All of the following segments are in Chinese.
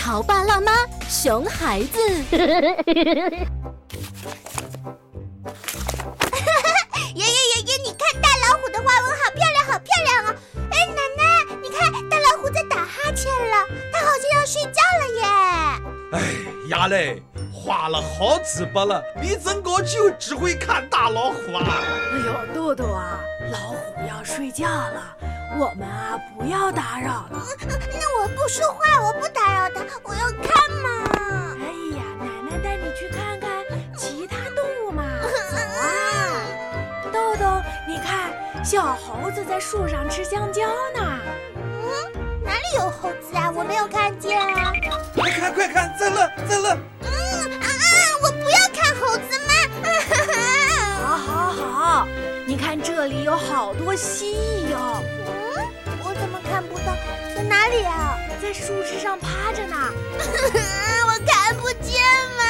潮爸辣妈，熊孩子。爷爷爷爷，你看大老虎的花纹好漂亮，好漂亮哦！哎，奶奶，你看大老虎在打哈欠了，它好像要睡觉了耶。哎，呀嘞，花了好几百了，你怎个就只会看大老虎啊？哎呦，豆豆啊，老虎要睡觉了，我们啊不要打扰了。那我不说话，我不打扰他，我要看嘛。哎呀，奶奶带你去看看其他动物嘛。走啊，豆豆，你看小猴子在树上吃香蕉呢。嗯，哪里有猴子啊？我没有看见啊。快看快看，在那在那。嗯啊啊！我不要看猴子嘛。好，好，好，你看这里有好多蜥蜴哦。在树枝上趴着呢。我看不见嘛。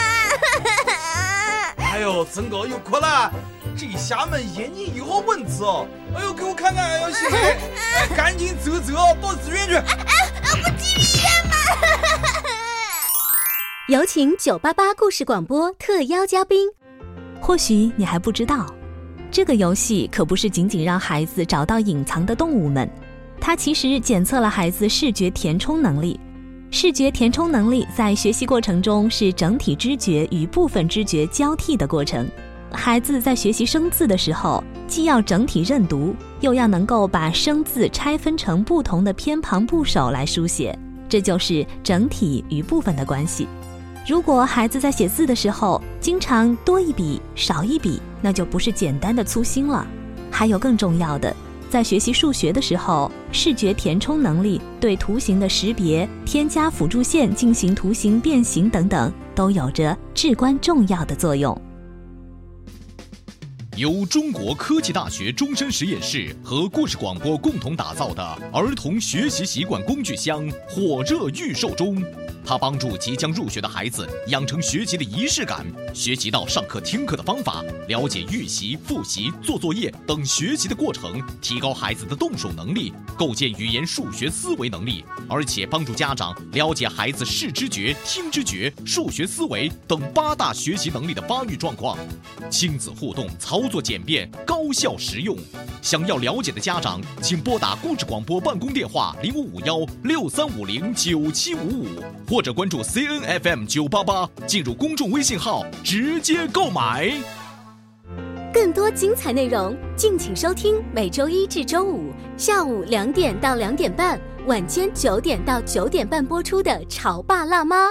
哎呦，真个有困了，这虾们眼睛有好问题哦。哎呦，给我看看，哎呦，小妹，哎，赶紧走走到医院去。啊啊！不去医院吗？有请九八八故事广播特邀嘉宾。或许你还不知道，这个游戏可不是仅仅让孩子找到隐藏的动物们，它其实检测了孩子视觉填充能力。视觉填充能力在学习过程中是整体知觉与部分知觉交替的过程。孩子在学习生字的时候，既要整体认读，又要能够把生字拆分成不同的偏旁部首来书写，这就是整体与部分的关系。如果孩子在写字的时候经常多一笔少一笔，那就不是简单的粗心了。还有更重要的，在学习数学的时候，视觉填充能力对图形的识别、添加辅助线进行图形变形等等，都有着至关重要的作用。由中国科技大学终身实验室和故事广播共同打造的儿童学习习惯工具箱火热预售中。它帮助即将入学的孩子养成学习的仪式感，学习到上课听课的方法，了解预习、复习、做作业等学习的过程，提高孩子的动手能力，构建语言数学思维能力，而且帮助家长了解孩子视知觉、听知觉、数学思维等八大学习能力的发育状况。亲子互动，操作简便，高效实用。想要了解的家长，请拨打故事广播办公电话零五五幺六三五零九七五五或，或者关注 CNFM 九八八，进入公众微信号直接购买。更多精彩内容，敬请收听每周一至周五下午两点到两点半，晚间九点到九点半播出的《潮爸辣妈》。